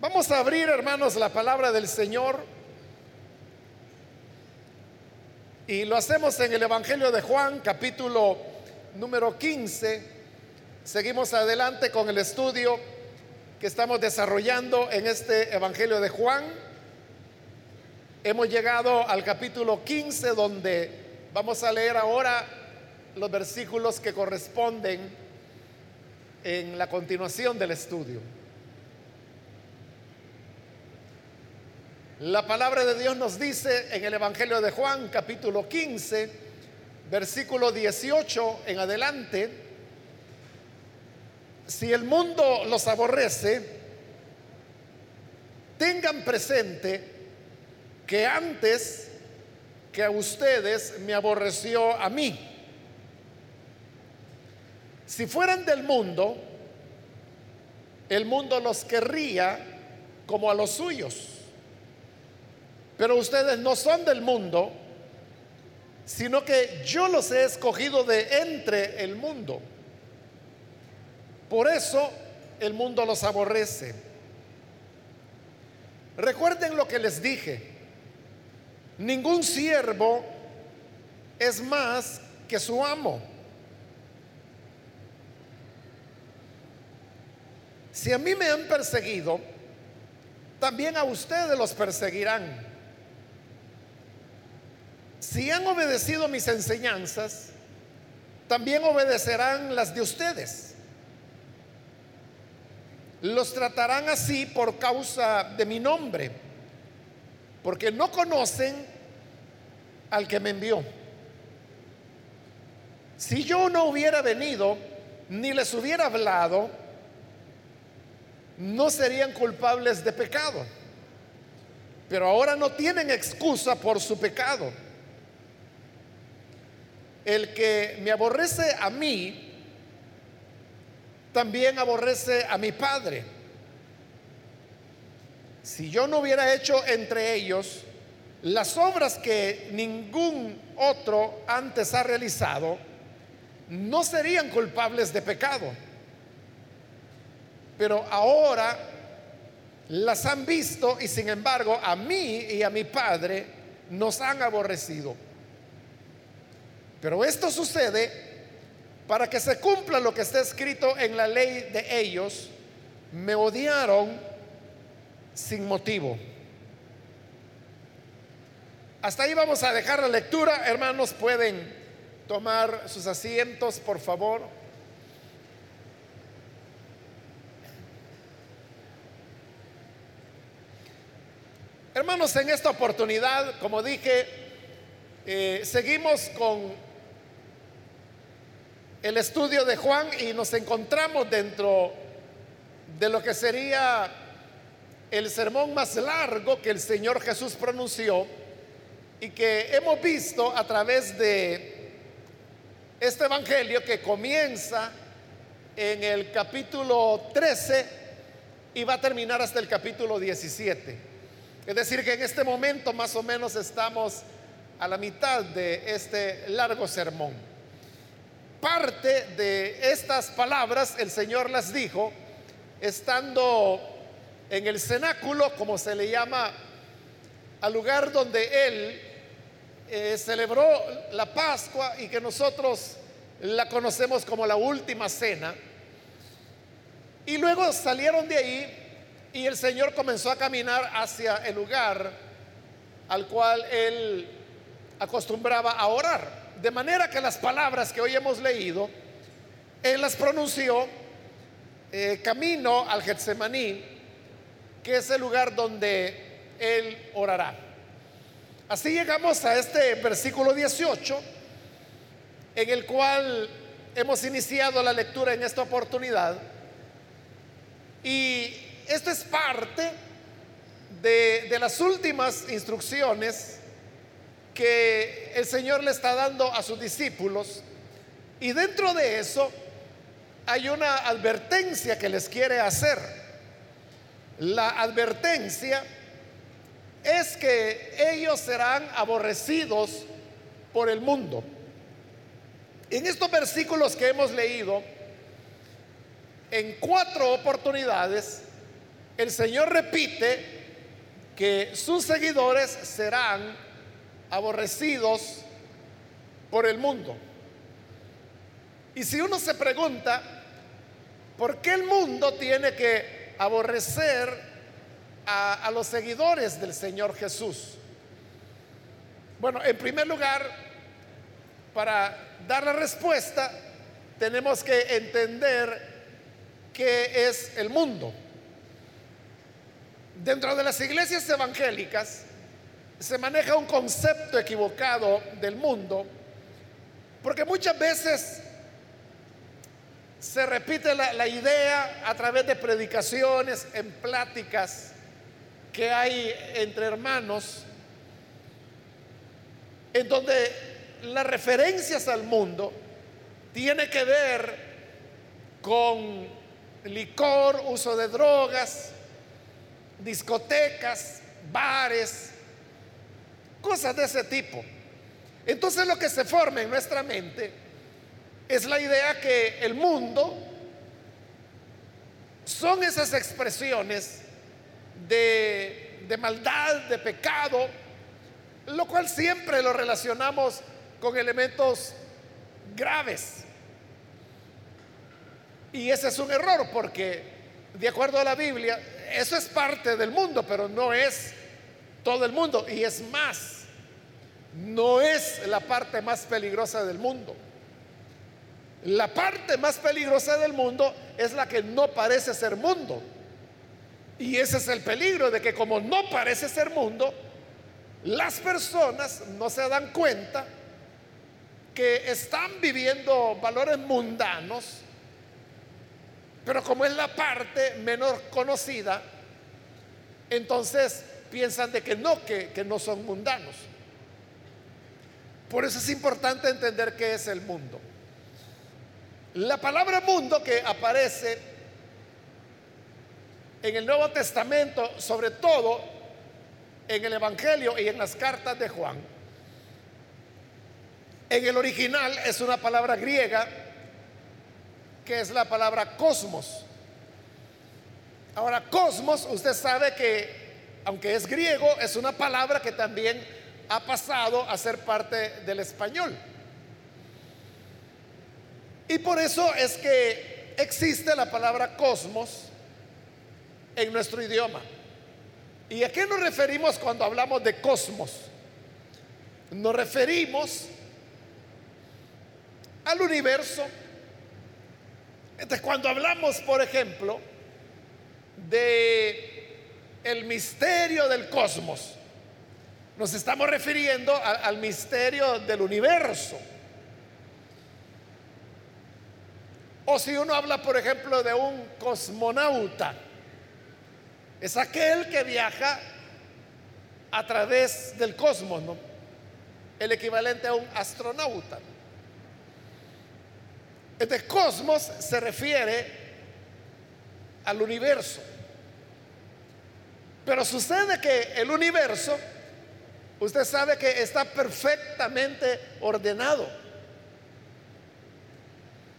Vamos a abrir, hermanos, la palabra del Señor. Y lo hacemos en el Evangelio de Juan, capítulo número 15. Seguimos adelante con el estudio que estamos desarrollando en este Evangelio de Juan. Hemos llegado al capítulo 15 donde vamos a leer ahora los versículos que corresponden en la continuación del estudio. La palabra de Dios nos dice en el Evangelio de Juan, capítulo 15, versículo 18 en adelante, si el mundo los aborrece, tengan presente que antes que a ustedes me aborreció a mí. Si fueran del mundo, el mundo los querría como a los suyos. Pero ustedes no son del mundo, sino que yo los he escogido de entre el mundo. Por eso el mundo los aborrece. Recuerden lo que les dije. Ningún siervo es más que su amo. Si a mí me han perseguido, también a ustedes los perseguirán. Si han obedecido mis enseñanzas, también obedecerán las de ustedes. Los tratarán así por causa de mi nombre, porque no conocen al que me envió. Si yo no hubiera venido, ni les hubiera hablado, no serían culpables de pecado. Pero ahora no tienen excusa por su pecado. El que me aborrece a mí, también aborrece a mi Padre. Si yo no hubiera hecho entre ellos las obras que ningún otro antes ha realizado, no serían culpables de pecado. Pero ahora las han visto y sin embargo a mí y a mi Padre nos han aborrecido. Pero esto sucede para que se cumpla lo que está escrito en la ley de ellos. Me odiaron sin motivo. Hasta ahí vamos a dejar la lectura. Hermanos, pueden tomar sus asientos, por favor. Hermanos, en esta oportunidad, como dije, eh, seguimos con el estudio de Juan y nos encontramos dentro de lo que sería el sermón más largo que el Señor Jesús pronunció y que hemos visto a través de este Evangelio que comienza en el capítulo 13 y va a terminar hasta el capítulo 17. Es decir, que en este momento más o menos estamos a la mitad de este largo sermón. Parte de estas palabras el Señor las dijo estando en el cenáculo, como se le llama, al lugar donde Él eh, celebró la Pascua y que nosotros la conocemos como la última cena. Y luego salieron de ahí y el Señor comenzó a caminar hacia el lugar al cual Él acostumbraba a orar. De manera que las palabras que hoy hemos leído, Él las pronunció eh, camino al Getsemaní, que es el lugar donde Él orará. Así llegamos a este versículo 18, en el cual hemos iniciado la lectura en esta oportunidad. Y esto es parte de, de las últimas instrucciones que el Señor le está dando a sus discípulos. Y dentro de eso hay una advertencia que les quiere hacer. La advertencia es que ellos serán aborrecidos por el mundo. En estos versículos que hemos leído, en cuatro oportunidades, el Señor repite que sus seguidores serán aborrecidos por el mundo. Y si uno se pregunta, ¿por qué el mundo tiene que aborrecer a, los seguidores del Señor Jesús? Bueno, en primer lugar, para dar la respuesta, tenemos que entender qué es el mundo. Dentro de las iglesias evangélicas se maneja un concepto equivocado del mundo, porque muchas veces se repite la, idea a través de predicaciones, en pláticas que hay entre hermanos, en donde las referencias al mundo tiene que ver con licor, uso de drogas, discotecas, bares, cosas de ese tipo. Entonces lo que se forma en nuestra mente es la idea que el mundo son esas expresiones de, maldad, de pecado, lo cual siempre lo relacionamos con elementos graves. Y ese es un error porque, de acuerdo a la Biblia, eso es parte del mundo, pero no es todo el mundo. Y es más, no es la parte más peligrosa del mundo. La parte más peligrosa del mundo es la que no parece ser mundo. Y ese es el peligro de que como no parece ser mundo, las personas no se dan cuenta que están viviendo valores mundanos, pero como es la parte menor conocida, entonces piensan de que no, que, que no son mundanos. Por eso es importante entender qué es el mundo. La palabra mundo que aparece en el Nuevo Testamento, sobre todo en el Evangelio y en las cartas de Juan, en el original es una palabra griega que es la palabra cosmos. Ahora, cosmos, usted sabe que, aunque es griego, es una palabra que también ha pasado a ser parte del español. Y por eso es que existe la palabra cosmos en nuestro idioma. ¿Y a qué nos referimos cuando hablamos de cosmos? Nos referimos al universo. Entonces, cuando hablamos, por ejemplo, de el misterio del cosmos, nos estamos refiriendo al misterio del universo. O si uno habla, por ejemplo, de un cosmonauta, es aquel que viaja a través del cosmos, el equivalente a un astronauta. Este cosmos se refiere al universo. Pero sucede que el universo, usted sabe que está perfectamente ordenado.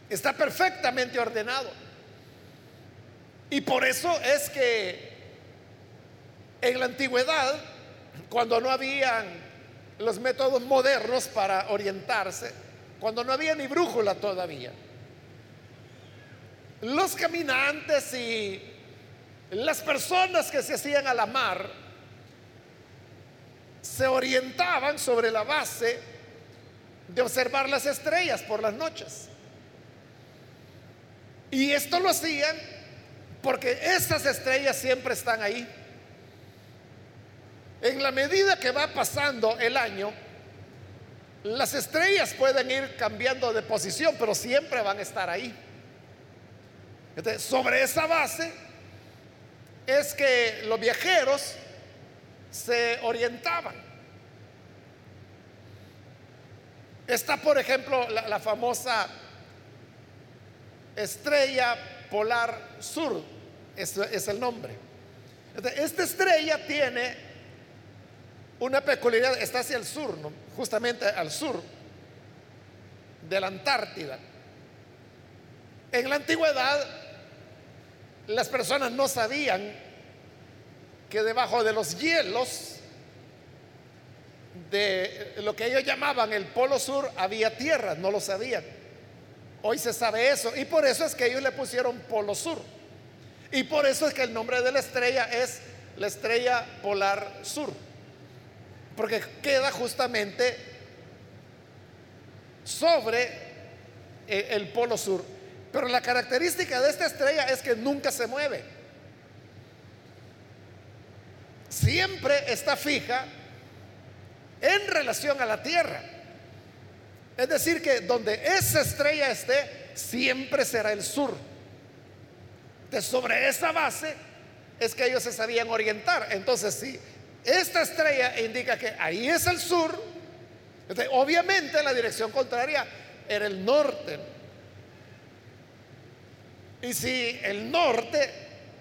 Está perfectamente ordenado. Y por eso es que en la antigüedad, cuando no habían los métodos modernos para orientarse, cuando no había ni brújula todavía, los caminantes y las personas que se hacían a la mar se orientaban sobre la base de observar las estrellas por las noches. Y esto lo hacían porque esas estrellas siempre están ahí. En la medida que va pasando el año, las estrellas pueden ir cambiando de posición, pero siempre van a estar ahí. Entonces, sobre esa base es que los viajeros se orientaban. Está, por ejemplo, la, famosa Estrella Polar Sur es, es el nombre. Esta estrella tiene una peculiaridad, está hacia el sur, justamente al sur de la Antártida. En la antigüedad las personas no sabían que debajo de los hielos de lo que ellos llamaban el Polo Sur había tierra, no lo sabían. Hoy se sabe eso y por eso es que ellos le pusieron Polo Sur. Y por eso es que el nombre de la estrella es la estrella polar sur. Porque queda justamente sobre eh, el Polo Sur. Pero la característica de esta estrella es que nunca se mueve. Siempre está fija en relación a la Tierra. Es decir, que donde esa estrella esté, siempre será el sur. De sobre esa base es que ellos se sabían orientar. Entonces, si esta estrella indica que ahí es el sur, obviamente la dirección contraria era el norte. Y si el norte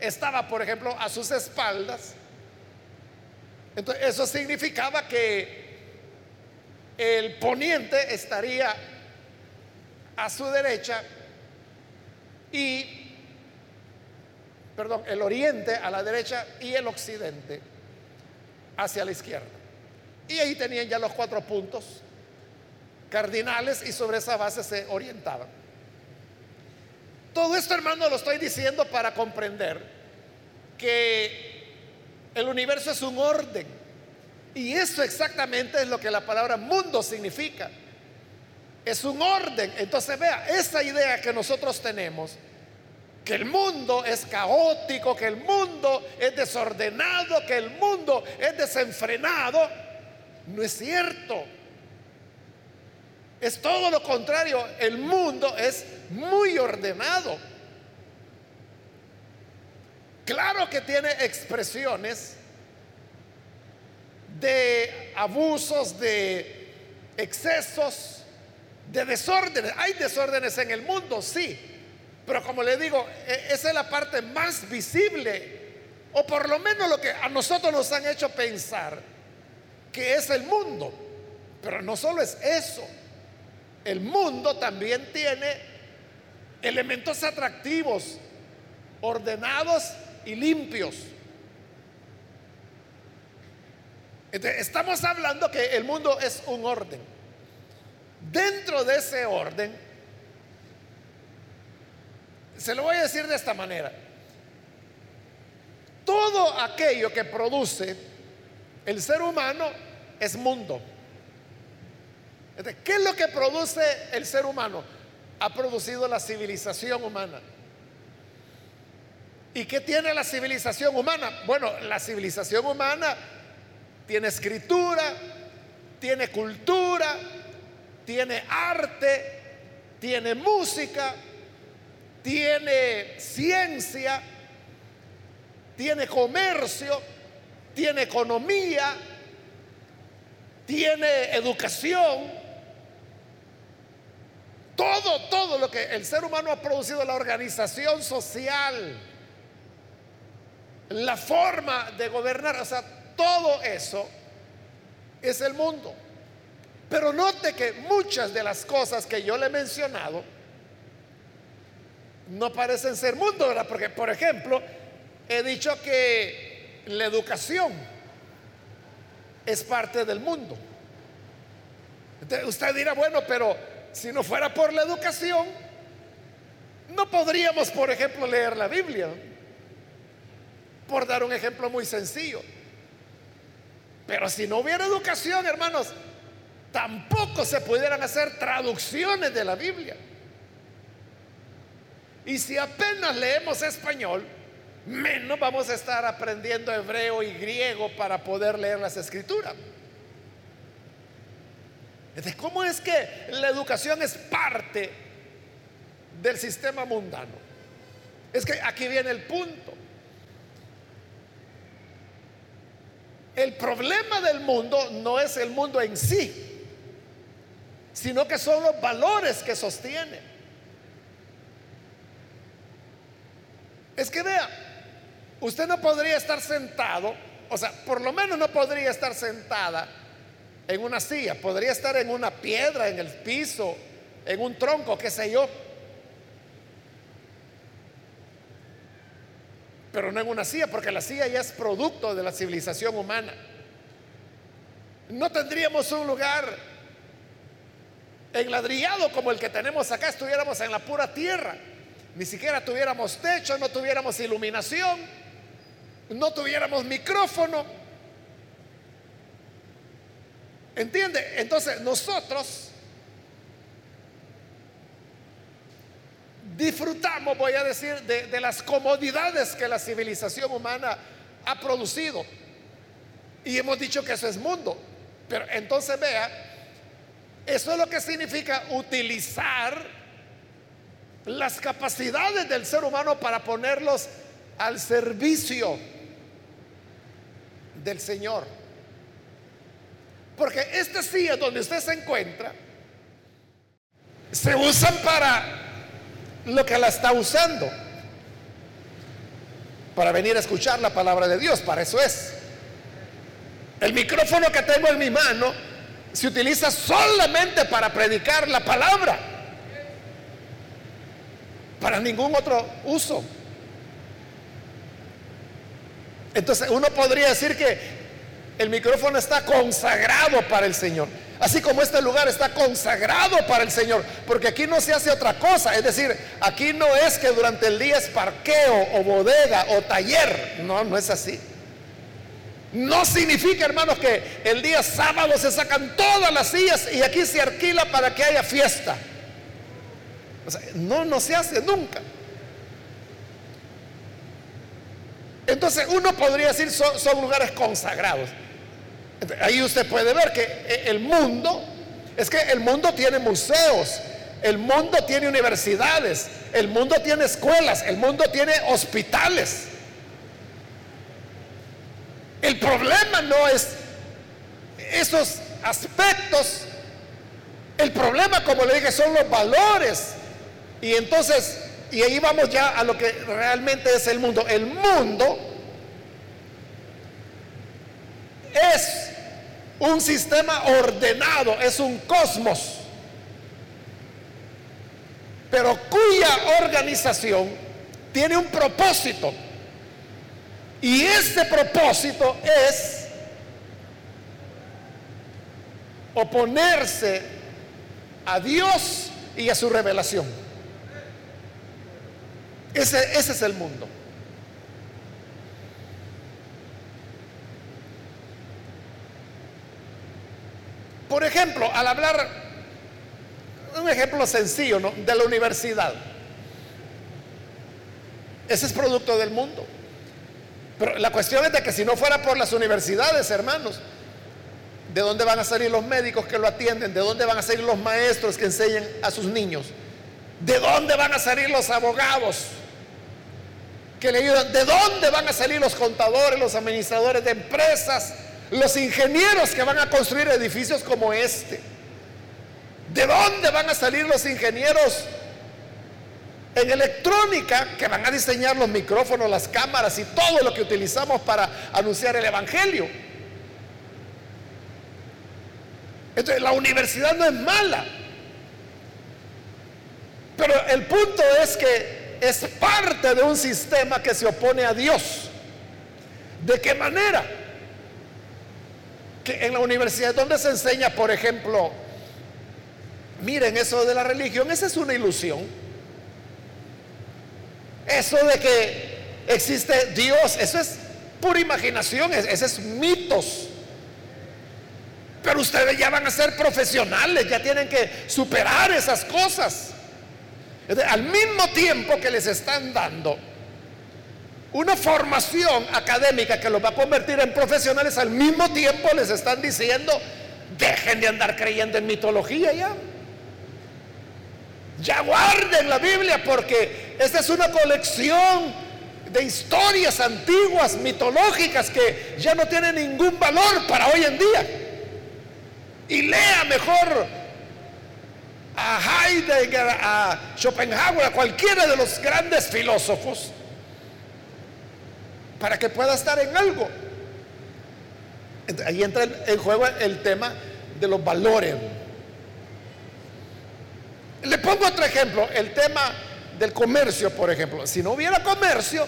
estaba, por ejemplo, a sus espaldas, entonces eso significaba que el poniente estaría a su derecha y, perdón, el oriente a la derecha y el occidente hacia la izquierda. Y ahí tenían ya los cuatro puntos cardinales y sobre esa base se orientaban. Todo esto, hermano, lo estoy diciendo para comprender que el universo es un orden y eso exactamente es lo que la palabra mundo significa. Es un orden. Entonces vea, esa idea que nosotros tenemos, que el mundo es caótico, que el mundo es desordenado, que el mundo es desenfrenado, no es cierto. Es todo lo contrario. El mundo es muy ordenado. Claro que tiene expresiones de abusos, de excesos, de desórdenes. Hay desórdenes en el mundo, sí, pero como le digo, e, esa es la parte más visible, o por lo menos lo que a nosotros nos han hecho pensar que es el mundo. Pero no solo es eso, el mundo también tiene elementos atractivos, ordenados y limpios. estamos hablando que el mundo es un orden. Dentro de ese orden, se lo voy a decir de esta manera, todo aquello que produce el ser humano es mundo. ¿Qué es lo que produce el ser humano? Ha producido la civilización humana. ¿Y qué tiene la civilización humana? Bueno, la civilización humana tiene escritura, tiene cultura, tiene arte, tiene música, tiene ciencia, tiene comercio, tiene economía, tiene educación. Todo, lo que el ser humano ha producido, la organización social, la forma de gobernar, o sea, todo eso es el mundo. Pero note que muchas de las cosas que yo le he mencionado no parecen ser mundo, ¿verdad? Porque, por ejemplo, he dicho que la educación es parte del mundo. usted dirá, bueno, pero si no fuera por la educación, no podríamos, por ejemplo, leer la Biblia. Por dar un ejemplo muy sencillo. Pero si no hubiera educación, hermanos, tampoco se pudieran hacer traducciones de la Biblia. Y si apenas leemos español, menos vamos a estar aprendiendo hebreo y griego para poder leer las escrituras. ¿Cómo es que la educación es parte del sistema mundano? Es que aquí viene el punto. El problema del mundo no es el mundo en sí, sino que son los valores que sostiene. Es que vea, usted no podría estar sentado, o sea, por lo menos no podría estar sentada en una silla, podría estar en una piedra, en el piso, en un tronco, qué sé yo. pero no en una silla, porque la silla ya es producto de la civilización humana. No tendríamos un lugar enladrillado como el que tenemos acá, estuviéramos en la pura tierra. Ni siquiera tuviéramos techo, no tuviéramos iluminación, no tuviéramos micrófono. ¿Entiende? Entonces nosotros disfrutamos, voy a decir, de, las comodidades que la civilización humana ha producido. Y hemos dicho que eso es mundo. Pero entonces vea, eso es lo que significa utilizar las capacidades del ser humano para ponerlos al servicio del Señor. Porque este silla donde usted se encuentra se usan para lo que la está usando. Para venir a escuchar la palabra de Dios, para eso es. El micrófono que tengo en mi mano se utiliza solamente para predicar la palabra, para ningún otro uso. Entonces uno podría decir que el micrófono está consagrado para el Señor. Así como este lugar está consagrado para el Señor, porque aquí no se hace otra cosa. Es decir, aquí no es que durante el día es parqueo o bodega o taller. No, no es así. No significa, hermanos, que el día sábado se sacan todas las sillas y aquí se alquila para que haya fiesta. no, no se hace nunca. Entonces uno podría decir son, son lugares consagrados. Ahí usted puede ver que eh, el mundo, es que el mundo tiene museos, el mundo tiene universidades, el mundo tiene escuelas, el mundo tiene hospitales. El problema no es esos aspectos. El problema, como le dije, son los valores. Y entonces, y ahí vamos ya a lo que realmente es el mundo. El mundo es un sistema ordenado, es un cosmos, pero cuya organización tiene un propósito. Y este propósito es oponerse a Dios y a su revelación. Ese, ese es el mundo. Por ejemplo, al hablar, un ejemplo sencillo, ¿no? De la universidad. Ese es producto del mundo. Pero la cuestión es de que si no fuera por las universidades, hermanos, ¿de dónde van a salir los médicos que lo atienden? ¿De dónde van a salir los maestros que enseñan a sus niños? ¿De dónde van a salir los abogados que le ayudan? ¿De dónde van a salir los contadores, los administradores de empresas, los ingenieros que van a construir edificios como este? ¿De dónde van a salir los ingenieros en electrónica que van a diseñar los micrófonos, las cámaras y todo lo que utilizamos para anunciar el Evangelio. Entonces, la universidad no es mala. Pero el punto es que es parte de un sistema que se opone a Dios. ¿De qué manera? En la universidad donde se enseña, por ejemplo, miren eso de la religión, esa es una ilusión. Eso de que existe Dios, eso es pura imaginación, eso es mitos. Pero ustedes ya van a ser profesionales, ya tienen que superar esas cosas. Al mismo tiempo que les están dando una formación académica que los va a convertir en profesionales, al mismo tiempo les están diciendo, dejen de andar creyendo en mitología ya. Ya guarden la Biblia porque esta es una colección de historias antiguas, mitológicas, que ya no tienen ningún valor para hoy en día. Y lea mejor a Heidegger, a Schopenhauer, a cualquiera de los grandes filósofos, para que pueda estar en algo. Ahí entra en juego el tema de los valores. Le pongo otro ejemplo, el tema del comercio, por ejemplo. Si no hubiera comercio,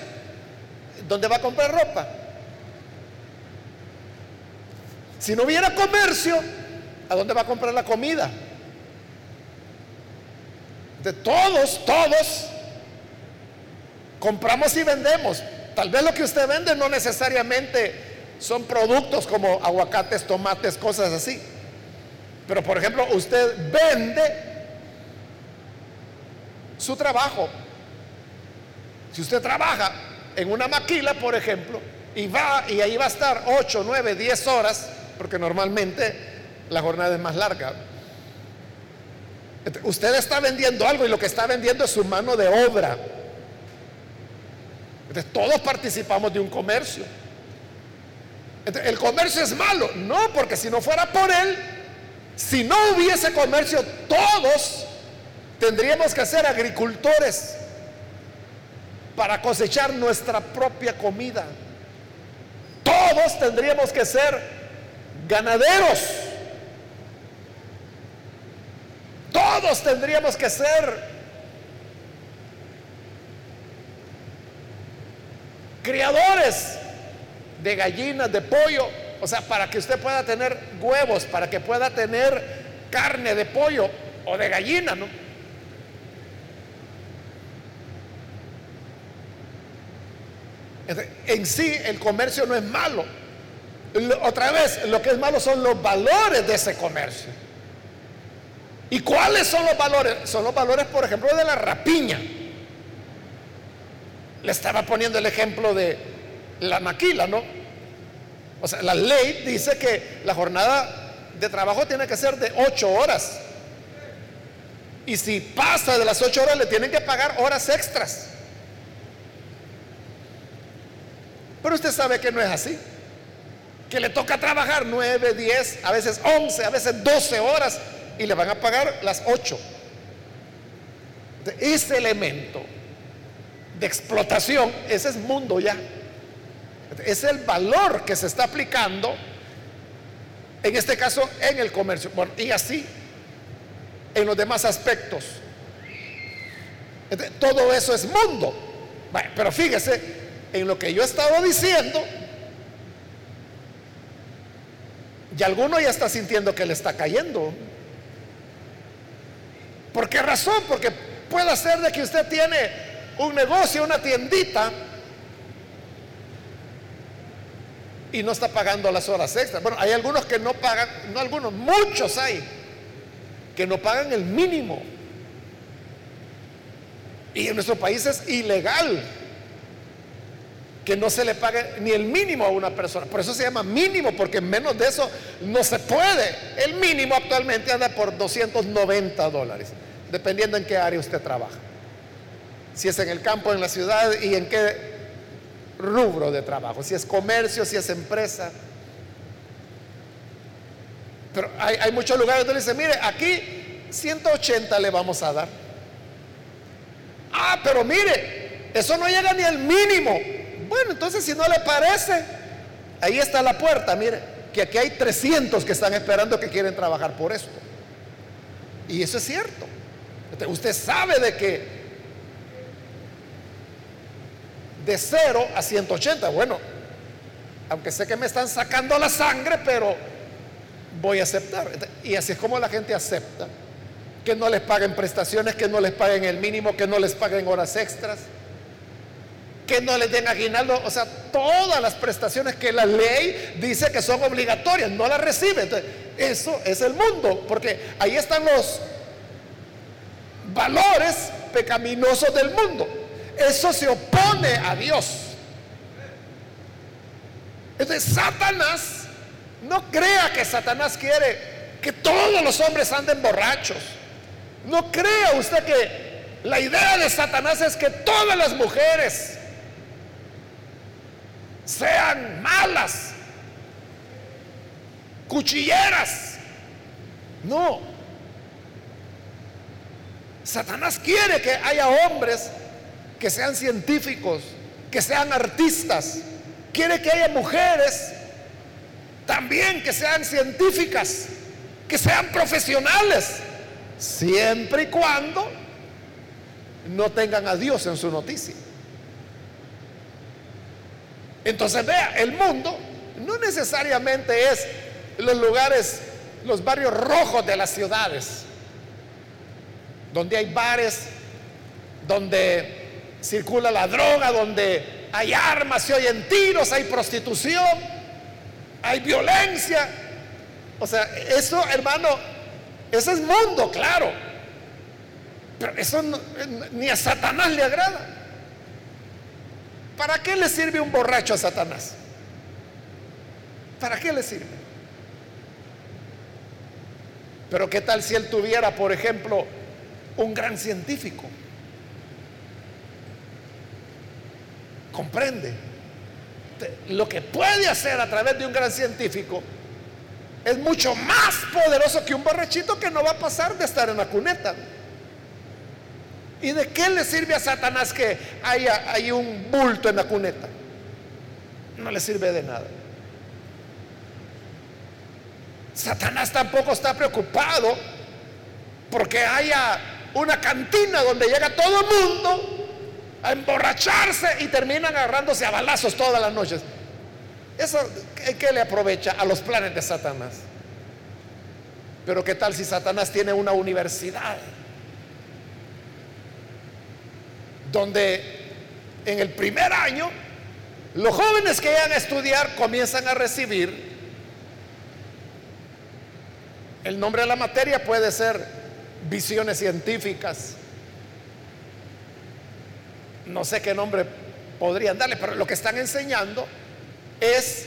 ¿dónde va a comprar ropa? Si no hubiera comercio, ¿a dónde va a comprar la comida? De todos, todos compramos y vendemos. Tal vez lo que usted vende no necesariamente son productos como aguacates, tomates, cosas así. Pero por ejemplo, usted vende su trabajo. Si usted trabaja en una maquila, por ejemplo, y va y ahí va a estar 8, 9, 10 horas, porque normalmente la jornada es más larga. Usted está vendiendo algo y lo que está vendiendo es su mano de obra. Entonces, todos participamos de un comercio. el comercio es malo. No, porque si no fuera por él, si no hubiese comercio, todos tendríamos que ser agricultores para cosechar nuestra propia comida. Todos tendríamos que ser ganaderos. Todos tendríamos que ser criadores de gallinas, de pollo, o sea, para que usted pueda tener huevos, para que pueda tener carne de pollo o de gallina, ¿no? En sí el comercio no es malo. Otra vez, lo que es malo son los valores de ese comercio. ¿Y cuáles son los valores? Son los valores, por ejemplo, de la rapiña. Le estaba poniendo el ejemplo de la maquila, ¿no? O sea, la ley dice que la jornada de trabajo tiene que ser de ocho horas. Y si pasa de las ocho horas, le tienen que pagar horas extras. Pero usted sabe que no es así. Que le toca trabajar nueve, diez, a veces once, a veces doce horas y le van a pagar las ocho. Ese elemento de explotación, ese es mundo ya. Es el valor que se está aplicando, en este caso, en el comercio. Bueno, y así en los demás aspectos. todo eso es mundo. pero fíjese, en lo que yo he estado diciendo, y alguno ya está sintiendo que le está cayendo. ¿Por qué razón? Porque puede ser de que usted tiene un negocio, una tiendita, y no está pagando las horas extras. Bueno, hay algunos que no pagan, no algunos, muchos hay, que no pagan el mínimo. Y en nuestro país es ilegal que no se le pague ni el mínimo a una persona. Por eso se llama mínimo, porque menos de eso no se puede. El mínimo actualmente anda por 290 dólares, dependiendo en qué área usted trabaja si es en el campo, en la ciudad y en qué rubro de trabajo, si es comercio, si es empresa. Pero hay, muchos lugares donde dice, mire, aquí 180 le vamos a dar. Ah, pero mire, eso no llega ni al mínimo. Bueno, entonces si no le parece, ahí está la puerta, mire, que aquí hay 300 que están esperando que quieren trabajar por esto. Y eso es cierto. Usted sabe de que de 0 a 180. Bueno, aunque sé que me están sacando la sangre, pero voy a aceptar. Y así es como la gente acepta que no les paguen prestaciones, que no les paguen el mínimo, que no les paguen horas extras, que no les den aguinaldo, o sea, todas las prestaciones que la ley dice que son obligatorias, no las reciben. Entonces, eso es el mundo, porque ahí están los valores pecaminosos del mundo. Eso se opone a Dios. Entonces, Satanás, no crea que Satanás quiere que todos los hombres anden borrachos. No crea usted que la idea de Satanás es que todas las mujeres sean malas, cuchilleras. No. Satanás quiere que haya hombres que sean científicos, que sean artistas. Quiere que haya mujeres también que sean científicas, que sean profesionales, siempre y cuando no tengan a Dios en su noticia. Entonces vea, el mundo no necesariamente es los lugares, los barrios rojos de las ciudades, donde hay bares, donde circula la droga, donde hay armas, se oyen tiros, hay prostitución, hay violencia. O sea, eso, hermano, ese es mundo, claro. Pero eso ni a Satanás le agrada. ¿Para qué le sirve un borracho a Satanás? ¿Para qué le sirve? Pero ¿qué tal si él tuviera, por ejemplo, un gran científico? ¿Comprende? Lo que puede hacer a través de un gran científico es mucho más poderoso que un borrachito que no va a pasar de estar en la cuneta. ¿Y de qué le sirve a Satanás que haya, hay un bulto en la cuneta? No le sirve de nada. Satanás tampoco está preocupado porque haya una cantina donde llega todo el mundo a emborracharse y terminan agarrándose a balazos todas las noches. Eso, ¿qué le aprovecha a los planes de Satanás? Pero ¿qué tal si Satanás tiene una universidad? Donde en el primer año los jóvenes que llegan a estudiar comienzan a recibir el nombre de la materia puede ser visiones científicas. No sé qué nombre podrían darle, pero lo que están enseñando es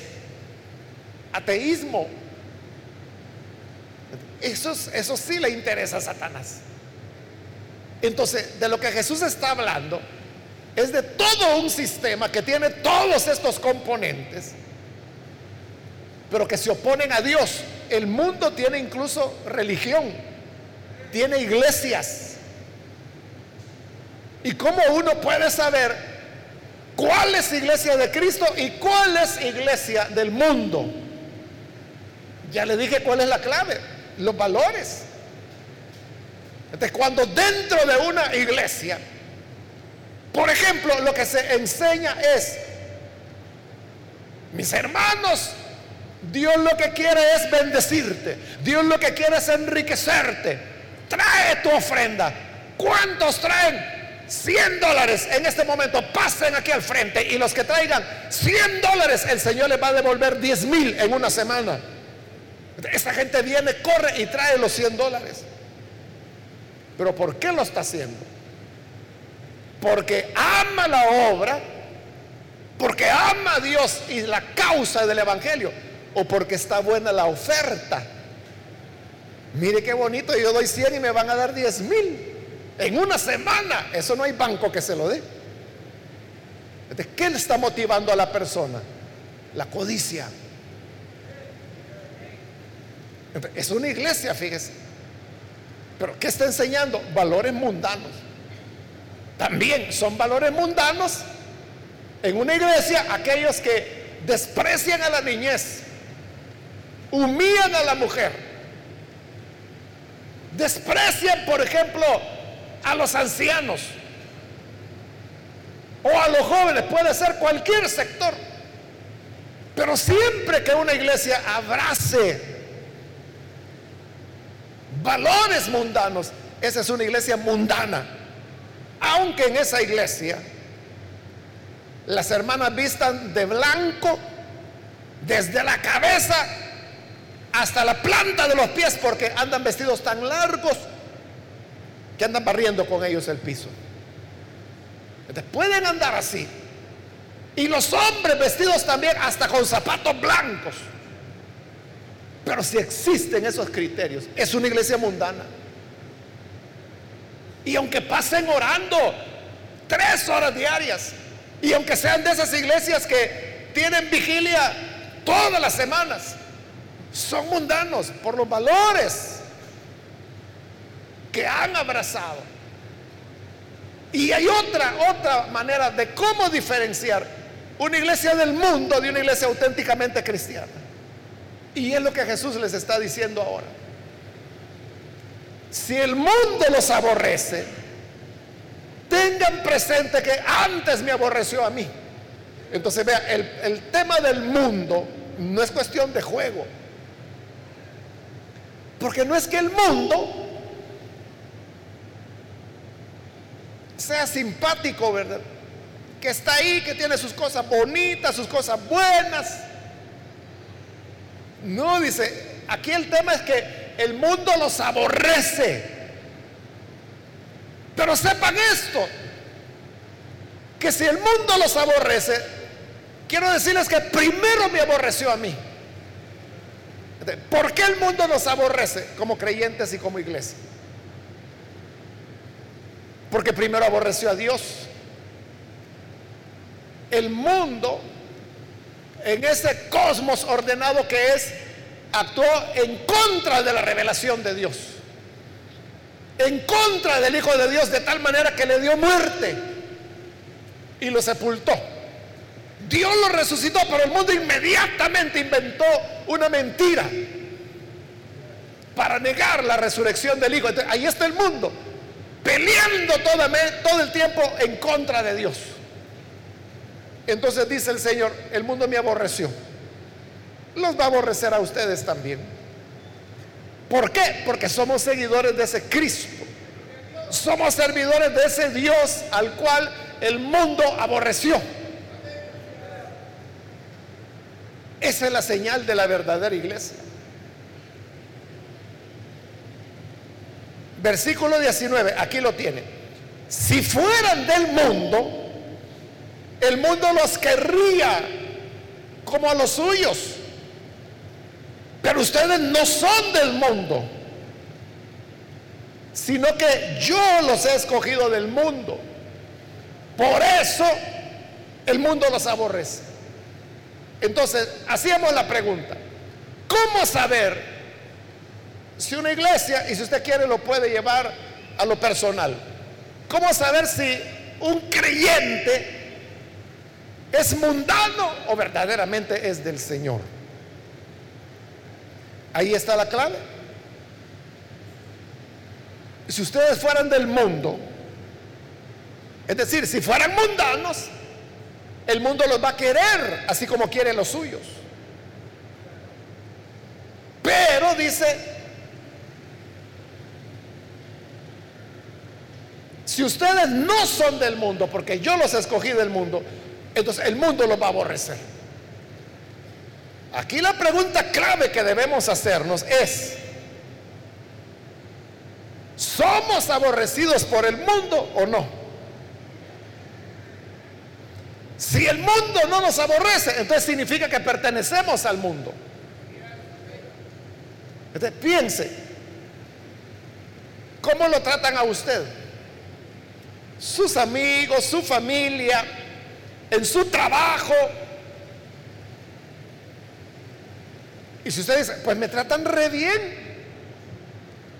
ateísmo. Eso, eso sí le interesa a Satanás. Entonces, de lo que Jesús está hablando es de todo un sistema que tiene todos estos componentes, pero que se oponen a Dios el mundo tiene incluso religión, tiene iglesias. ¿Y cómo uno puede saber cuál es iglesia de Cristo y cuál es iglesia del mundo? Ya le dije cuál es la clave, los valores. Entonces, cuando dentro de una iglesia, por ejemplo, lo que se enseña es, mis hermanos, Dios lo que quiere es bendecirte. Dios lo que quiere es enriquecerte. Trae tu ofrenda. ¿Cuántos traen 100 dólares en este momento? Pasen aquí al frente y los que traigan 100 dólares, el Señor les va a devolver 10 mil en una semana. Esta gente viene, corre y trae los 100 dólares. Pero ¿por qué lo está haciendo? Porque ama la obra, porque ama a Dios y la causa del Evangelio o porque está buena la oferta. Mire qué bonito, yo doy 100 y me van a dar 10 mil en una semana. Eso no hay banco que se lo dé. ¿Qué le está motivando a la persona? La codicia. Es una iglesia, fíjese. Pero ¿qué está enseñando? Valores mundanos. También son valores mundanos en una iglesia aquellos que desprecian a la niñez, humillan a la mujer, desprecian, por ejemplo, a los ancianos o a los jóvenes, puede ser cualquier sector. Pero siempre que una iglesia abrace valores mundanos, esa es una iglesia mundana. Aunque en esa iglesia las hermanas vistan de blanco desde la cabeza hasta la planta de los pies porque andan vestidos tan largos que andan barriendo con ellos el piso. Pueden andar así. Y los hombres vestidos también hasta con zapatos blancos. Pero si existen esos criterios, es una iglesia mundana. Y aunque pasen orando tres horas diarias, y aunque sean de esas iglesias que tienen vigilia todas las semanas, son mundanos por los valores que han abrazado. Y hay otra, otra manera de cómo diferenciar una iglesia del mundo de una iglesia auténticamente cristiana. Y es lo que Jesús les está diciendo ahora. Si el mundo los aborrece, tengan presente que antes me aborreció a mí. Entonces vea, el, el tema del mundo no es cuestión de juego. Porque no es que el mundo sea simpático, ¿verdad? Que está ahí, que tiene sus cosas bonitas, sus cosas buenas. No, dice, aquí el tema es que el mundo los aborrece. Pero sepan esto, que si el mundo los aborrece, quiero decirles que primero me aborreció a mí. ¿Por qué el mundo nos aborrece como creyentes y como iglesia? Porque primero aborreció a Dios. El mundo, en ese cosmos ordenado que es, actuó en contra de la revelación de Dios. En contra del Hijo de Dios de tal manera que le dio muerte y lo sepultó. Dios lo resucitó, pero el mundo inmediatamente inventó una mentira para negar la resurrección del Hijo. ahí está el mundo, peleando todo, el tiempo en contra de Dios. Entonces dice el Señor, el mundo me aborreció. Los va a aborrecer a ustedes también. ¿Por qué? Porque somos seguidores de ese Cristo. Somos servidores de ese Dios al cual el mundo aborreció. Esa es la señal de la verdadera iglesia. Versículo 19, aquí lo tiene. Si fueran del mundo, el mundo los querría como a los suyos. Pero ustedes no son del mundo, sino que yo los he escogido del mundo. Por eso el mundo los aborrece. Entonces, hacíamos la pregunta, ¿cómo saber si una iglesia, y si usted quiere lo puede llevar a lo personal, cómo saber si un creyente es mundano o verdaderamente es del Señor? Ahí está la clave. Si ustedes fueran del mundo, es decir, si fueran mundanos, el mundo los va a querer así como quieren los suyos. Pero dice, si ustedes no son del mundo, porque yo los escogí del mundo, entonces el mundo los va a aborrecer. Aquí la pregunta clave que debemos hacernos es, ¿somos aborrecidos por el mundo o no? Si el mundo no nos aborrece, entonces significa que pertenecemos al mundo. Entonces piense, ¿cómo lo tratan a usted? Sus amigos, su familia, en su trabajo, Y si usted dice, pues me tratan re bien.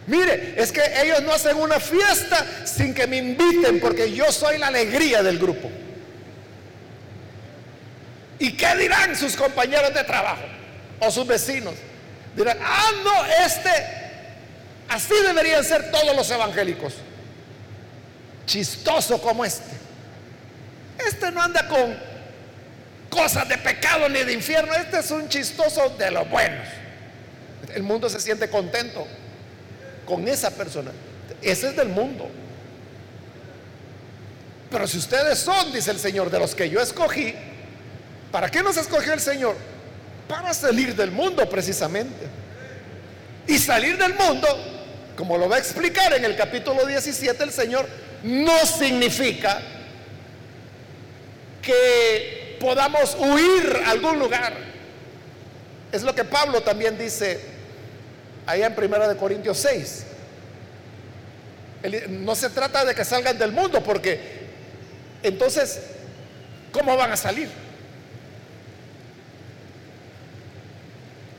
Mire, es que ellos no hacen una fiesta sin que me inviten porque yo soy la alegría del grupo. ¿Y qué dirán sus compañeros de trabajo o sus vecinos? Dirán, ah, no, este, así deberían ser todos los evangélicos. Chistoso como este. Este no anda con cosas de pecado ni de infierno. Este es un chistoso de los buenos. El mundo se siente contento con esa persona. Ese es del mundo. Pero si ustedes son, dice el Señor, de los que yo escogí, ¿para qué nos escogió el Señor? Para salir del mundo precisamente. Y salir del mundo, como lo va a explicar en el capítulo 17 el Señor, no significa que podamos huir a algún lugar. Es lo que Pablo también dice allá en 1 de Corintios 6. No se trata de que salgan del mundo, porque entonces, ¿cómo van a salir?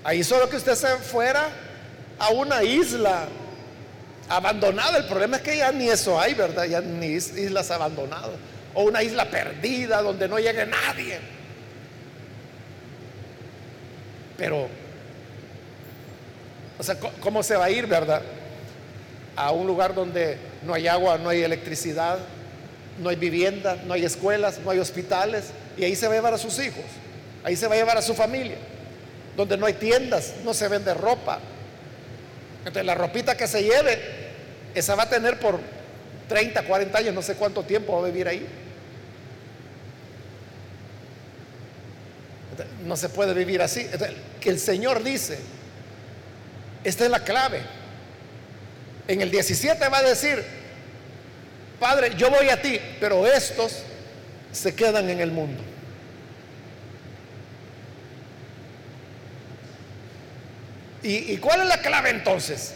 Ahí solo que usted se fuera a una isla abandonada. El problema es que ya ni eso hay, ¿verdad? Ya ni islas abandonadas o una isla perdida donde no llegue nadie. Pero, o sea, ¿cómo se va a ir, verdad? A un lugar donde no hay agua, no hay electricidad, no hay vivienda, no hay escuelas, no hay hospitales, y ahí se va a llevar a sus hijos, ahí se va a llevar a su familia, donde no hay tiendas, no se vende ropa. Entonces la ropita que se lleve, esa va a tener por 30, 40 años, no sé cuánto tiempo va a vivir ahí. No se puede vivir así. que el Señor dice, esta es la clave. En el 17 va a decir, Padre, yo voy a ti, pero estos se quedan en el mundo. ¿Y, cuál es la clave entonces?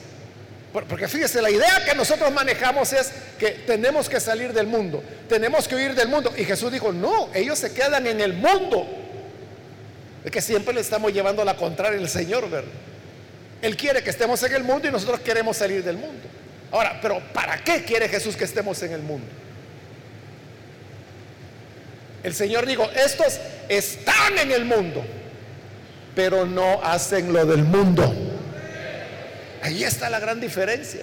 Porque fíjese, la idea que nosotros manejamos es que tenemos que salir del mundo, tenemos que huir del mundo. Y Jesús dijo, no, ellos se quedan en el mundo. Es que siempre le estamos llevando a la contraria el Señor, ¿verdad? Él quiere que estemos en el mundo y nosotros queremos salir del mundo. Ahora, pero ¿para qué quiere Jesús que estemos en el mundo? El Señor dijo, estos están en el mundo, pero no hacen lo del mundo. Ahí está la gran diferencia.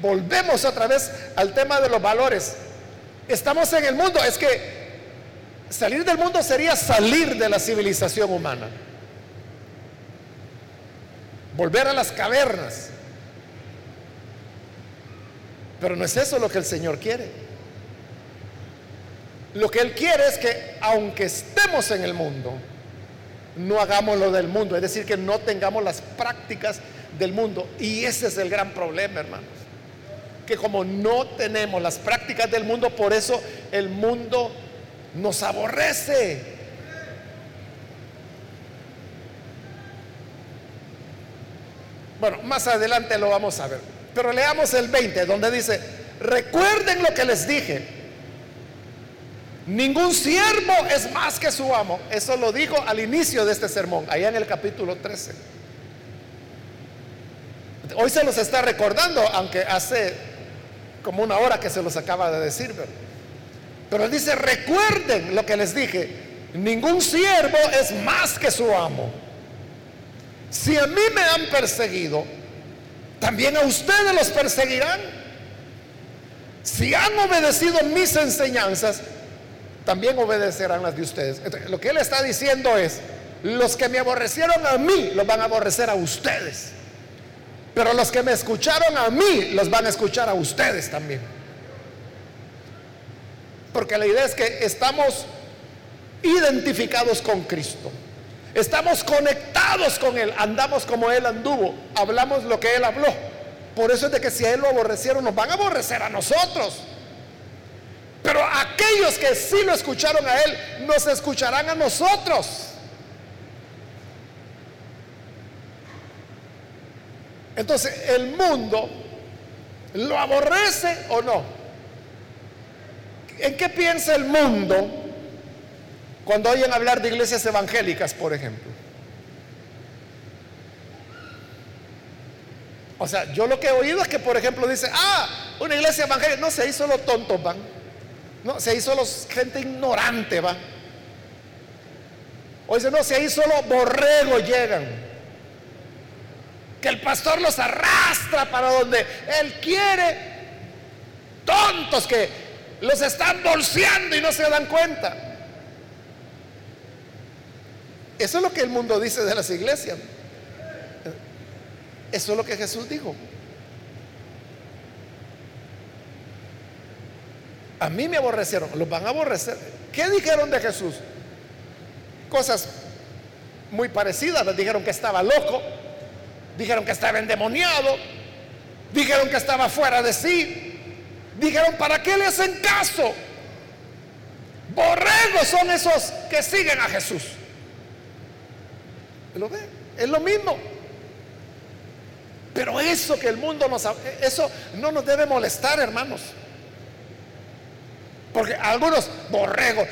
Volvemos otra vez al tema de los valores. Estamos en el mundo, es que salir del mundo sería salir de la civilización humana. Volver a las cavernas. Pero no es eso lo que el Señor quiere. Lo que Él quiere es que aunque estemos en el mundo, no hagamos lo del mundo, es decir, que no tengamos las prácticas del mundo. Y ese es el gran problema, hermanos. Que como no tenemos las prácticas del mundo, por eso el mundo nos aborrece. Bueno, más adelante lo vamos a ver. Pero leamos el 20, donde dice, recuerden lo que les dije. Ningún siervo es más que su amo. Eso lo dijo al inicio de este sermón, allá en el capítulo 13. Hoy se los está recordando, aunque hace como una hora que se los acaba de decir. Pero él dice, recuerden lo que les dije. Ningún siervo es más que su amo. Si a mí me han perseguido, también a ustedes los perseguirán. Si han obedecido mis enseñanzas, también obedecerán las de ustedes. lo que él está diciendo es, los que me aborrecieron a mí, los van a aborrecer a ustedes. Pero los que me escucharon a mí, los van a escuchar a ustedes también. Porque la idea es que estamos identificados con Cristo. Estamos conectados con Él, andamos como Él anduvo, hablamos lo que Él habló. Por eso es de que si a Él lo aborrecieron, nos van a aborrecer a nosotros. Pero aquellos que sí lo escucharon a Él, nos escucharán a nosotros. Entonces, ¿el mundo lo aborrece o no? ¿En qué piensa el mundo cuando oyen hablar de iglesias evangélicas, por ejemplo. O sea, yo lo que he oído es que, por ejemplo, dice, ah, una iglesia evangélica, no, se hizo los tontos, van. No, se hizo los gente ignorante, va. O dice, no, se hizo los borregos llegan. Que el pastor los arrastra para donde él quiere. Tontos que los están bolseando y no se dan cuenta. Eso es lo que el mundo dice de las iglesias. Eso es lo que Jesús dijo. A mí me aborrecieron, los van a aborrecer. ¿Qué dijeron de Jesús? Cosas muy parecidas. Dijeron que estaba loco, dijeron que estaba endemoniado, dijeron que estaba fuera de sí. Dijeron, ¿para qué le hacen caso? Borregos son esos que siguen a Jesús. ¿Lo ve? Es lo mismo. Pero eso que el mundo nos... Eso no nos debe molestar, hermanos. Porque algunos, borrego.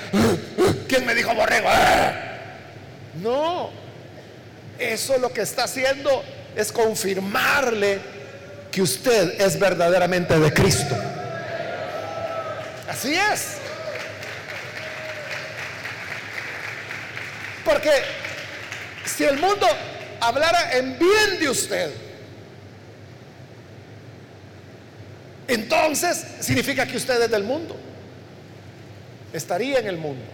¿Quién me dijo borrego? No. Eso lo que está haciendo es confirmarle que usted es verdaderamente de Cristo. Así es. Porque si el mundo hablara en bien de usted, entonces significa que usted es del mundo. Estaría en el mundo.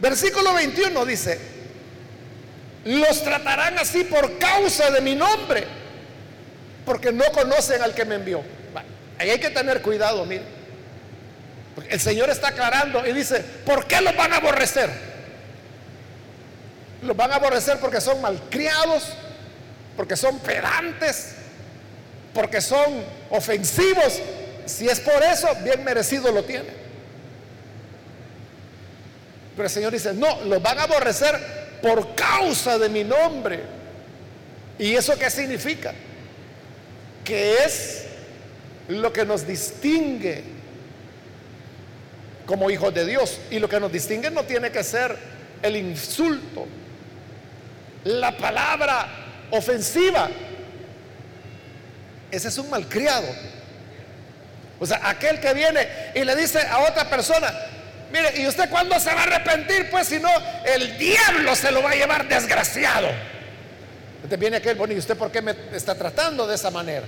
Versículo 21 dice, los tratarán así por causa de mi nombre, porque no conocen al que me envió. Ahí hay que tener cuidado, mire. El Señor está aclarando y dice, ¿por qué los van a aborrecer? Los van a aborrecer porque son malcriados, porque son pedantes, porque son ofensivos. Si es por eso, bien merecido lo tiene. Pero el Señor dice, no, los van a aborrecer por causa de mi nombre. ¿Y eso qué significa? Que es lo que nos distingue como hijos de Dios. Y lo que nos distingue no tiene que ser el insulto, la palabra ofensiva. Ese es un malcriado. O sea, aquel que viene y le dice a otra persona, mire, ¿y usted cuándo se va a arrepentir? Pues si no, el diablo se lo va a llevar desgraciado. Entonces viene aquel, bueno, ¿y usted por qué me está tratando de esa manera?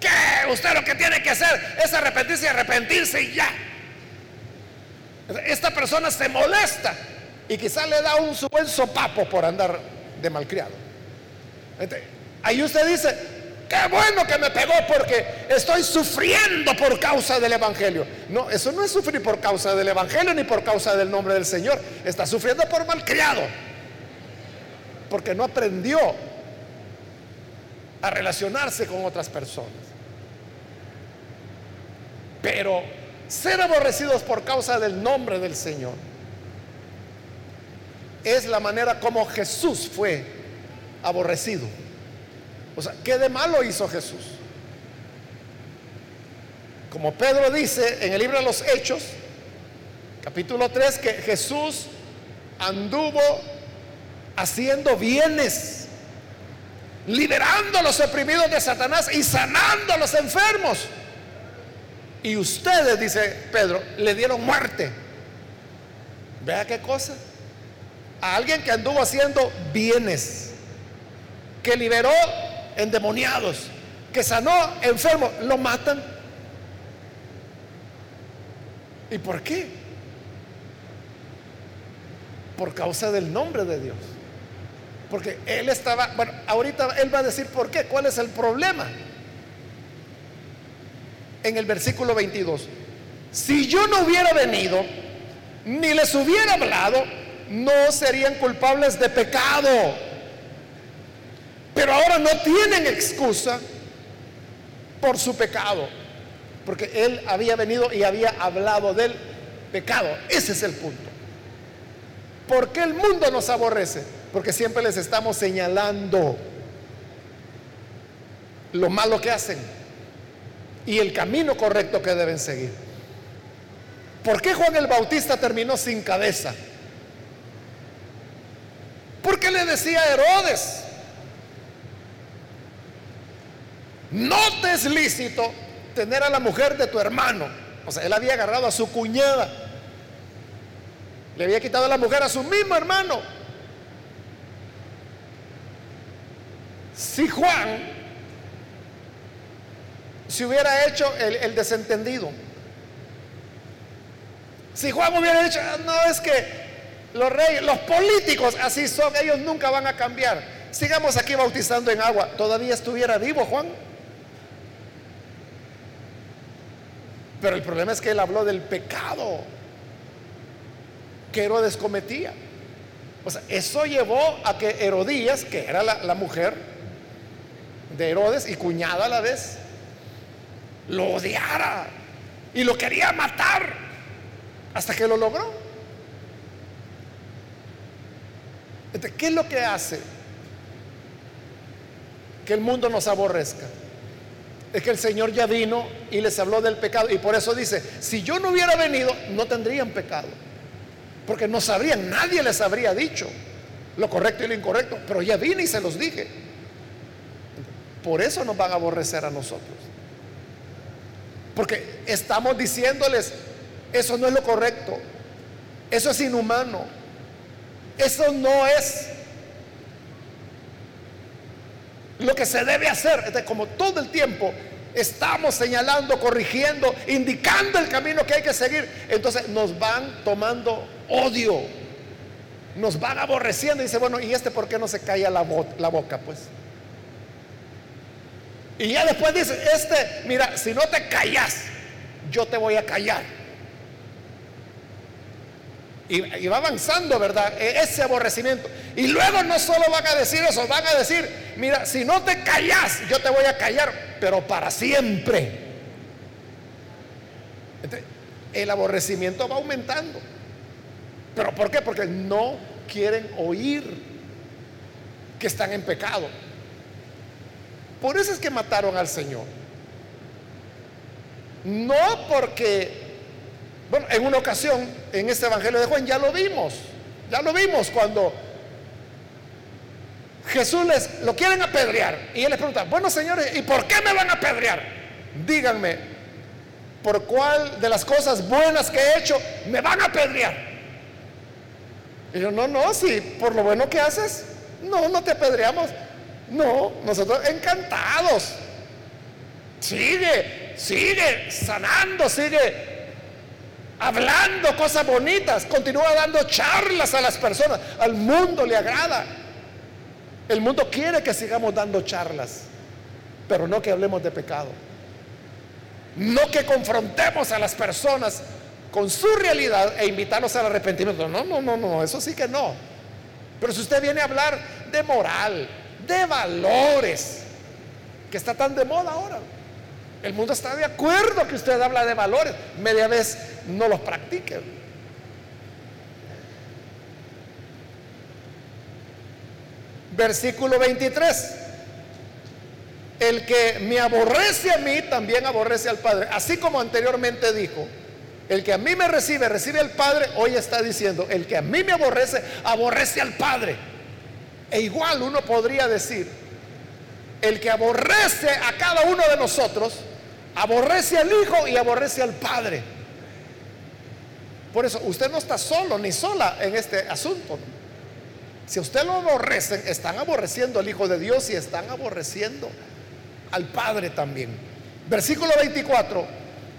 ¿Qué? Usted lo que tiene que hacer es arrepentirse y arrepentirse y ya. Esta persona se molesta y quizá le da un buen sopapo por andar de malcriado. ahí usted dice, qué bueno que me pegó porque estoy sufriendo por causa del Evangelio. No, eso no es sufrir por causa del Evangelio ni por causa del nombre del Señor. Está sufriendo por malcriado. Porque no aprendió a relacionarse con otras personas. Pero ser aborrecidos por causa del nombre del Señor es la manera como Jesús fue aborrecido. O sea, ¿qué de malo hizo Jesús? Como Pedro dice en el libro de los Hechos, capítulo 3, que Jesús anduvo haciendo bienes, liberando a los oprimidos de Satanás y sanando a los enfermos. Y ustedes, dice Pedro, le dieron muerte. Vea qué cosa. A alguien que anduvo haciendo bienes, que liberó endemoniados, que sanó enfermos, lo matan. ¿Y por qué? Por causa del nombre de Dios. Porque él estaba, bueno, ahorita él va a decir por qué, cuál es el problema en el versículo 22. Si yo no hubiera venido, ni les hubiera hablado, no serían culpables de pecado. Pero ahora no tienen excusa por su pecado, porque él había venido y había hablado del pecado. Ese es el punto. ¿Por qué el mundo nos aborrece? Porque siempre les estamos señalando lo malo que hacen y el camino correcto que deben seguir. ¿Por qué Juan el Bautista terminó sin cabeza? Porque le decía a Herodes, no te es lícito tener a la mujer de tu hermano. O sea, él había agarrado a su cuñada. Le había quitado a la mujer a su mismo hermano. Si Juan si hubiera hecho el, desentendido. Si Juan hubiera dicho, ah, no es que los reyes, los políticos así son, ellos nunca van a cambiar. Sigamos aquí bautizando en agua. ¿Todavía estuviera vivo Juan? Pero el problema es que él habló del pecado que Herodes cometía. O sea, eso llevó a que Herodías, que era la mujer de Herodes y cuñada a la vez, lo odiara y lo quería matar hasta que lo logró. ¿qué es lo que hace que el mundo nos aborrezca? Es que el Señor ya vino y les habló del pecado y por eso dice, si yo no hubiera venido, no tendrían pecado. Porque no sabrían, nadie les habría dicho lo correcto y lo incorrecto, pero ya vine y se los dije. Por eso nos van a aborrecer a nosotros. Porque estamos diciéndoles, eso no es lo correcto, eso es inhumano, eso no es lo que se debe hacer. como todo el tiempo estamos señalando, corrigiendo, indicando el camino que hay que seguir, entonces nos van tomando odio, nos van aborreciendo y dice, bueno, ¿y este por qué no se calla la, la boca? Pues. Y ya después dice, este, mira, si no te callas, yo te voy a callar. Y, va avanzando, ¿verdad? E, ese aborrecimiento. Y luego no solo van a decir eso, van a decir, mira, si no te callas, yo te voy a callar, pero para siempre. el aborrecimiento va aumentando. ¿Pero por qué? Porque no quieren oír que están en pecado. Por eso es que mataron al Señor. No porque bueno, en una ocasión, en este Evangelio de Juan, ya lo vimos. Ya lo vimos cuando Jesús les lo quieren apedrear. Y él les pregunta, bueno señores, ¿y por qué me van a apedrear? Díganme, ¿por cuál de las cosas buenas que he hecho me van a apedrear? Y yo, no, no, si por lo bueno que haces, no, no te apedreamos. No, nosotros encantados. Sigue, sigue sanando, sigue hablando cosas bonitas, continúa dando charlas a las personas. Al mundo le agrada. El mundo quiere que sigamos dando charlas, pero no que hablemos de pecado. No que confrontemos a las personas con su realidad e invitarlos al arrepentimiento. No, no, no, no, eso sí que no. Pero si usted viene a hablar de moral, de valores, que está tan de moda ahora. El mundo está de acuerdo que usted habla de valores, media vez no los practique. Versículo 23. El que me aborrece a mí, también aborrece al Padre. Así como anteriormente dijo, el que a mí me recibe, recibe al Padre, hoy está diciendo, el que a mí me aborrece, aborrece al Padre. E igual uno podría decir, el que aborrece a cada uno de nosotros, Aborrece al Hijo y aborrece al Padre. Por eso usted no está solo ni sola en este asunto. Si usted lo aborrecen, están aborreciendo al Hijo de Dios y están aborreciendo al Padre también. Versículo 24.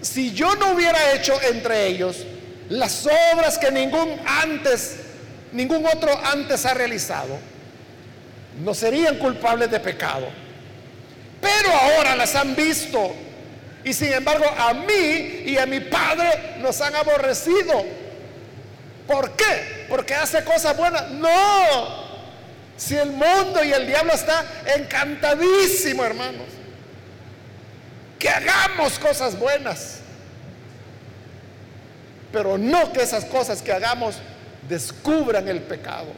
Si yo no hubiera hecho entre ellos las obras que ningún antes, ningún otro antes ha realizado, no serían culpables de pecado. Pero ahora las han visto y sin embargo a mí y a mi padre nos han aborrecido. ¿Por qué? Porque hace cosas buenas. No. Si el mundo y el diablo está encantadísimo, hermanos. Que hagamos cosas buenas. Pero no que esas cosas que hagamos descubran el pecado.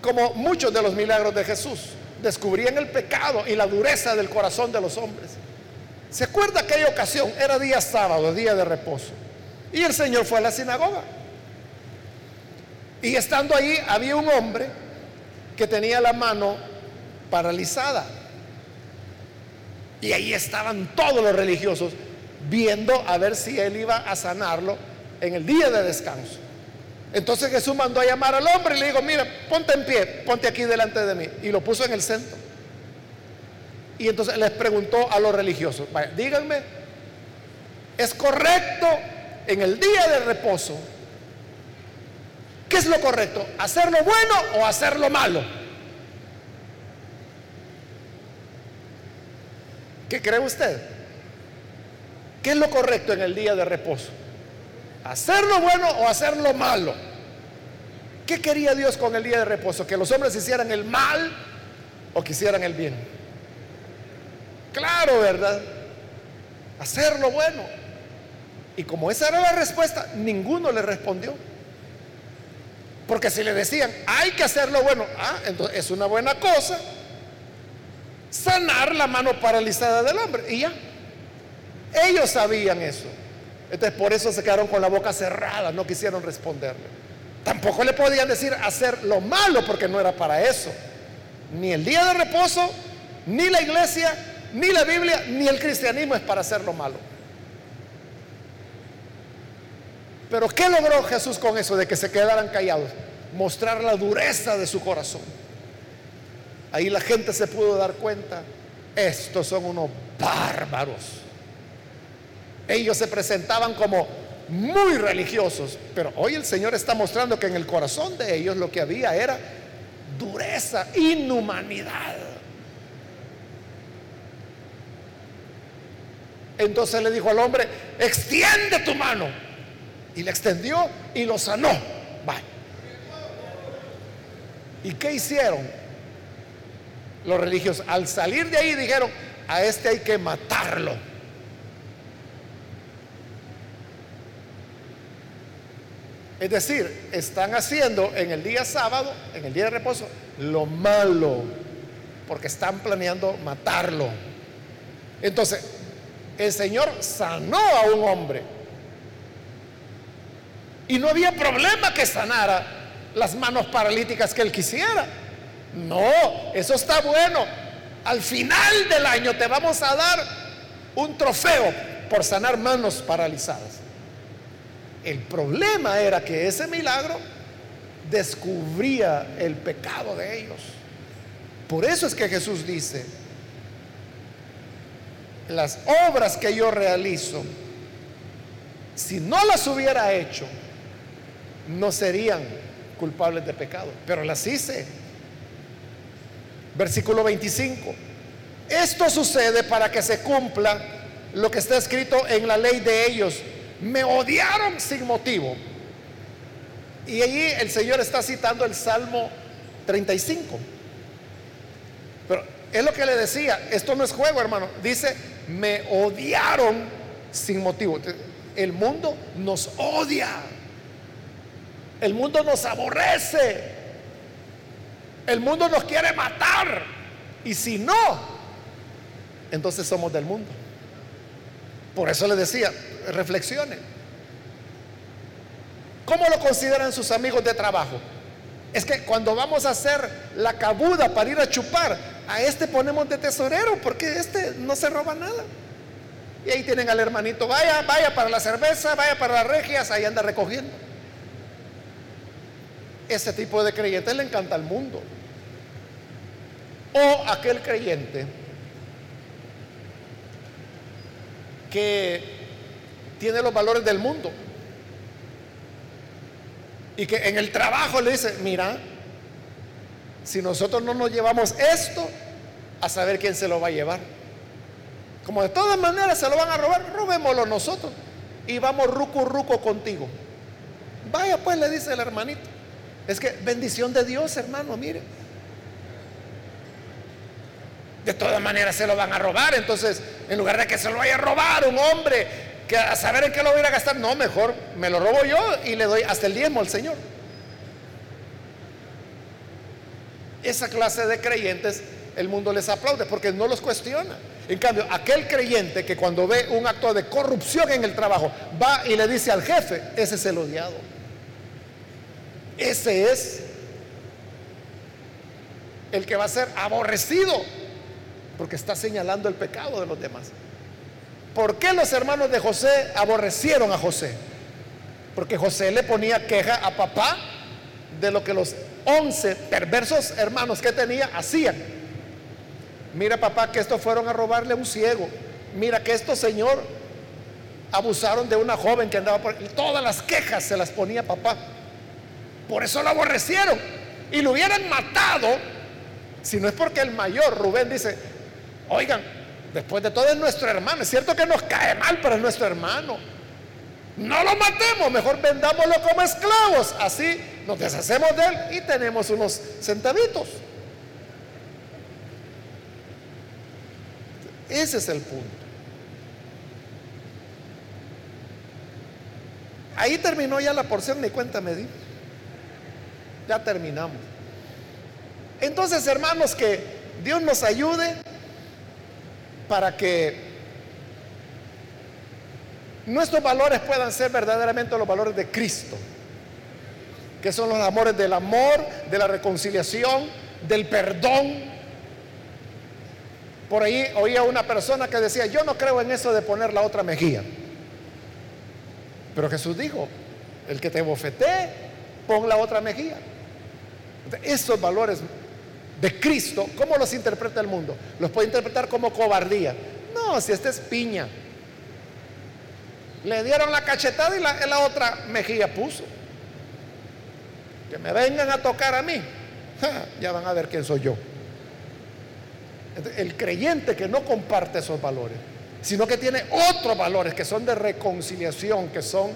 Como muchos de los milagros de Jesús descubrían el pecado y la dureza del corazón de los hombres. ¿Se acuerda aquella ocasión? Era día sábado, día de reposo. Y el Señor fue a la sinagoga. Y estando ahí había un hombre que tenía la mano paralizada. Y ahí estaban todos los religiosos viendo a ver si él iba a sanarlo en el día de descanso. Entonces Jesús mandó a llamar al hombre y le dijo, mira, ponte en pie, ponte aquí delante de mí. Y lo puso en el centro. Y entonces les preguntó a los religiosos, vaya, díganme, ¿es correcto en el día de reposo? ¿Qué es lo correcto? ¿Hacer lo bueno o hacer lo malo? ¿Qué cree usted? ¿Qué es lo correcto en el día de reposo? ¿Hacer lo bueno o hacer lo malo? ¿Qué quería Dios con el día de reposo? ¿Que los hombres hicieran el mal o que hicieran el bien? Claro, ¿verdad? Hacer lo bueno. Y como esa era la respuesta, ninguno le respondió. Porque si le decían, hay que hacer lo bueno, ah, entonces es una buena cosa sanar la mano paralizada del hombre. Y ya. Ellos sabían eso. Entonces por eso se quedaron con la boca cerrada, no quisieron responderle. Tampoco le podían decir hacer lo malo porque no era para eso. Ni el día de reposo, ni la iglesia, ni la Biblia, ni el cristianismo es para hacer lo malo. Pero ¿qué logró Jesús con eso de que se quedaran callados? Mostrar la dureza de su corazón. Ahí la gente se pudo dar cuenta estos son unos bárbaros. Ellos se presentaban como muy religiosos, pero hoy el Señor está mostrando que en el corazón de ellos lo que había era dureza, inhumanidad. Entonces le dijo al hombre, extiende tu mano. Y le extendió y lo sanó. ¿Y qué hicieron los religiosos? Al salir de ahí dijeron, a este hay que matarlo. Es decir, están haciendo en el día sábado, en el día de reposo, lo malo, porque están planeando matarlo. Entonces, el Señor sanó a un hombre. Y no había problema que sanara las manos paralíticas que él quisiera. No, eso está bueno. Al final del año te vamos a dar un trofeo por sanar manos paralizadas. El problema era que ese milagro descubría el pecado de ellos. Por eso es que Jesús dice, las obras que yo realizo, si no las hubiera hecho, no serían culpables de pecado, pero las hice. Versículo 25. Esto sucede para que se cumpla lo que está escrito en la ley de ellos. Me odiaron sin motivo. Y allí el Señor está citando el Salmo 35. Pero es lo que le decía, esto no es juego, hermano. Dice, me odiaron sin motivo. El mundo nos odia. El mundo nos aborrece. El mundo nos quiere matar. Y si no, entonces somos del mundo. Por eso le decía, reflexione. ¿Cómo lo consideran sus amigos de trabajo? Es que cuando vamos a hacer la cabuda para ir a chupar, a este ponemos de tesorero porque este no se roba nada. Y ahí tienen al hermanito, vaya, vaya para la cerveza, vaya para las regias, ahí anda recogiendo. Ese tipo de creyente le encanta al mundo. O aquel creyente que tiene los valores del mundo y que en el trabajo le dice, mira, si nosotros no nos llevamos esto, a saber quién se lo va a llevar. Como de todas maneras se lo van a robar, robémoslo nosotros y vamos ruco ruco contigo. Vaya pues, le dice el hermanito. Es que bendición de Dios, hermano, mire. De todas maneras se lo van a robar, entonces en lugar de que se lo vaya a robar un hombre que a saber en qué lo voy a gastar, no, mejor me lo robo yo y le doy hasta el diezmo al Señor. Esa clase de creyentes el mundo les aplaude porque no los cuestiona. En cambio, aquel creyente que cuando ve un acto de corrupción en el trabajo va y le dice al jefe, ese es el odiado. Ese es el que va a ser aborrecido porque está señalando el pecado de los demás. ¿Por qué los hermanos de José aborrecieron a José? Porque José le ponía queja a papá de lo que los once perversos hermanos que tenía hacían. Mira papá que estos fueron a robarle a un ciego. Mira que estos señor abusaron de una joven que andaba por... todas las quejas se las ponía papá. Por eso lo aborrecieron. Y lo hubieran matado si no es porque el mayor Rubén dice, oigan, Después de todo es nuestro hermano. Es cierto que nos cae mal, pero es nuestro hermano. No lo matemos, mejor vendámoslo como esclavos. Así nos deshacemos de él y tenemos unos centavitos. Ese es el punto. Ahí terminó ya la porción, ni cuenta me. Ya terminamos. Entonces, hermanos, que Dios nos ayude para que nuestros valores puedan ser verdaderamente los valores de Cristo, que son los amores del amor, de la reconciliación, del perdón. Por ahí oía una persona que decía, yo no creo en eso de poner la otra mejilla. Pero Jesús dijo, el que te bofetee, pon la otra mejilla. Esos valores de Cristo, ¿cómo los interpreta el mundo? Los puede interpretar como cobardía. No, si esta es piña. Le dieron la cachetada y la, la otra mejilla puso. Que me vengan a tocar a mí. ya van a ver quién soy yo. El creyente que no comparte esos valores, sino que tiene otros valores que son de reconciliación, que son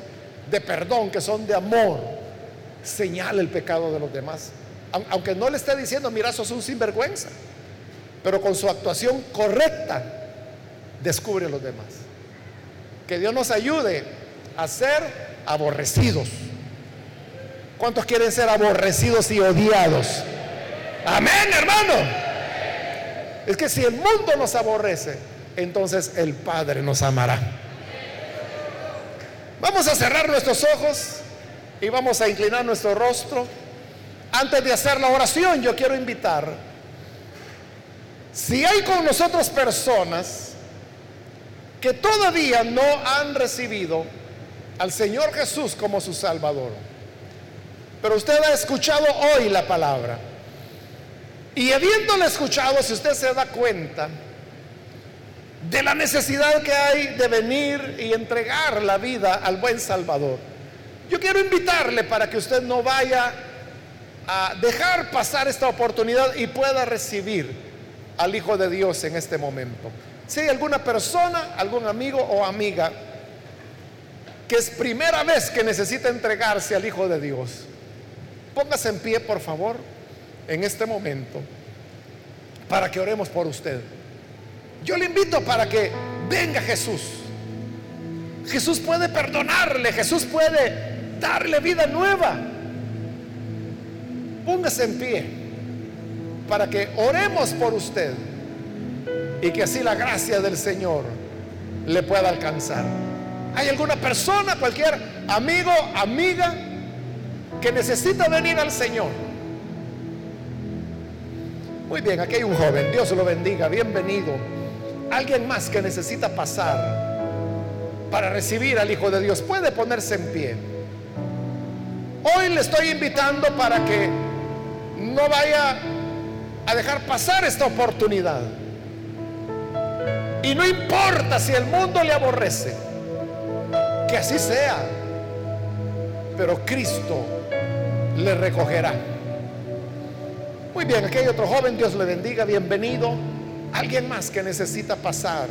de perdón, que son de amor, señala el pecado de los demás. Aunque no le esté diciendo, mira, sos un sinvergüenza, pero con su actuación correcta descubre a los demás. Que Dios nos ayude a ser aborrecidos. ¿Cuántos quieren ser aborrecidos y odiados? Amén, hermano. Es que si el mundo nos aborrece, entonces el Padre nos amará. Vamos a cerrar nuestros ojos y vamos a inclinar nuestro rostro. Antes de hacer la oración, yo quiero invitar, si hay con nosotros personas que todavía no han recibido al Señor Jesús como su Salvador, pero usted ha escuchado hoy la palabra, y habiéndole escuchado, si usted se da cuenta de la necesidad que hay de venir y entregar la vida al buen Salvador, yo quiero invitarle para que usted no vaya a dejar pasar esta oportunidad y pueda recibir al Hijo de Dios en este momento. Si hay alguna persona, algún amigo o amiga que es primera vez que necesita entregarse al Hijo de Dios, póngase en pie, por favor en este momento para que oremos por usted. Yo le invito para que venga Jesús. Jesús puede perdonarle, Jesús puede darle vida nueva. Póngase en pie para que oremos por usted y que así la gracia del Señor le pueda alcanzar. ¿Hay alguna persona, cualquier amigo, amiga que necesita venir al Señor? Muy bien, aquí hay un joven, Dios lo bendiga, bienvenido. Alguien más que necesita pasar para recibir al Hijo de Dios puede ponerse en pie. Hoy le estoy invitando para que no vaya a dejar pasar esta oportunidad. Y no importa si el mundo le aborrece, que así sea, pero Cristo le recogerá. Muy bien, aquí hay otro joven, Dios le bendiga, bienvenido. Alguien más que necesita pasar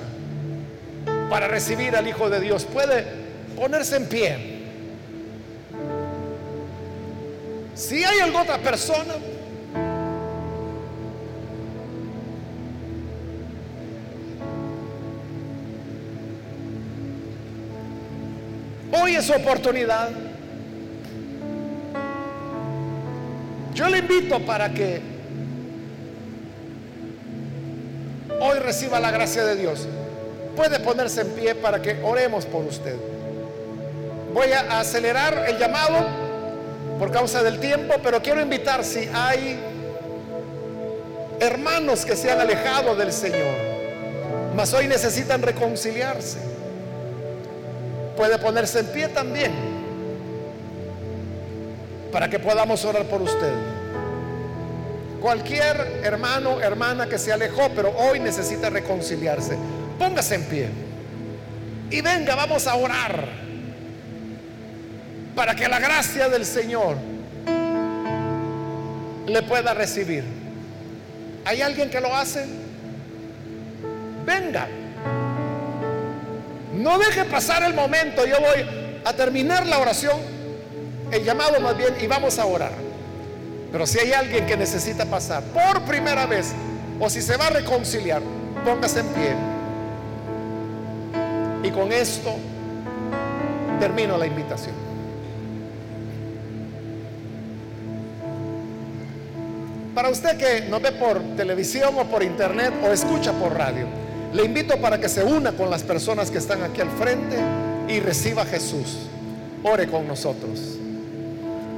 para recibir al Hijo de Dios puede ponerse en pie. Si hay alguna otra persona, es su oportunidad. Yo le invito para que hoy reciba la gracia de Dios, puede ponerse en pie para que oremos por usted. Voy a acelerar el llamado por causa del tiempo, pero quiero invitar si hay hermanos que se han alejado del Señor, mas hoy necesitan reconciliarse. Puede ponerse en pie también para que podamos orar por usted. Cualquier hermano, hermana que se alejó, pero hoy necesita reconciliarse, póngase en pie. Y venga, vamos a orar para que la gracia del Señor le pueda recibir. ¿Hay alguien que lo hace? Venga. No deje pasar el momento. Yo voy a terminar la oración, el llamado más bien, y vamos a orar. Pero si hay alguien que necesita pasar por primera vez o si se va a reconciliar, póngase en pie. Y con esto termino la invitación. Para usted que nos ve por televisión o por internet o escucha por radio, le invito para que se una con las personas que están aquí al frente y reciba a Jesús. Ore con nosotros.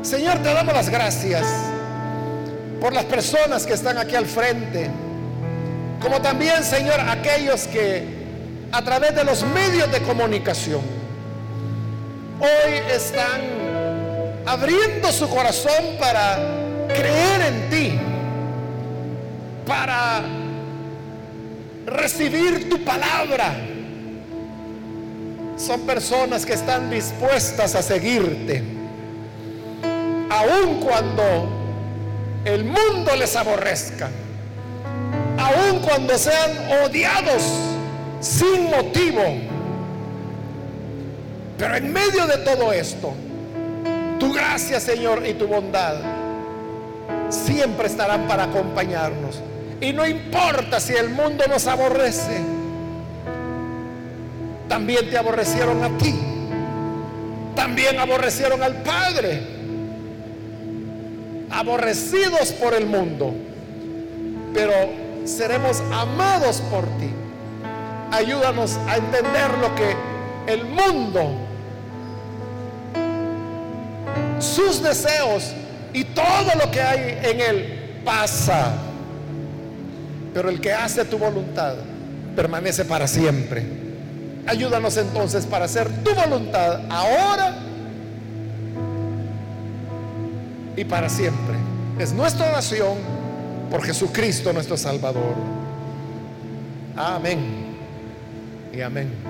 Señor, te damos las gracias por las personas que están aquí al frente, como también, Señor, aquellos que a través de los medios de comunicación hoy están abriendo su corazón para creer en ti, para recibir tu palabra. Son personas que están dispuestas a seguirte, aun cuando el mundo les aborrezca, aun cuando sean odiados sin motivo. Pero en medio de todo esto, tu gracia, Señor, y tu bondad siempre estarán para acompañarnos. Y no importa si el mundo nos aborrece, también te aborrecieron a ti. También aborrecieron al Padre. Aborrecidos por el mundo. Pero seremos amados por ti. Ayúdanos a entender lo que el mundo, sus deseos y todo lo que hay en él pasa. Pero el que hace tu voluntad permanece para siempre. Ayúdanos entonces para hacer tu voluntad ahora y para siempre. Es nuestra oración por Jesucristo nuestro Salvador. Amén y amén.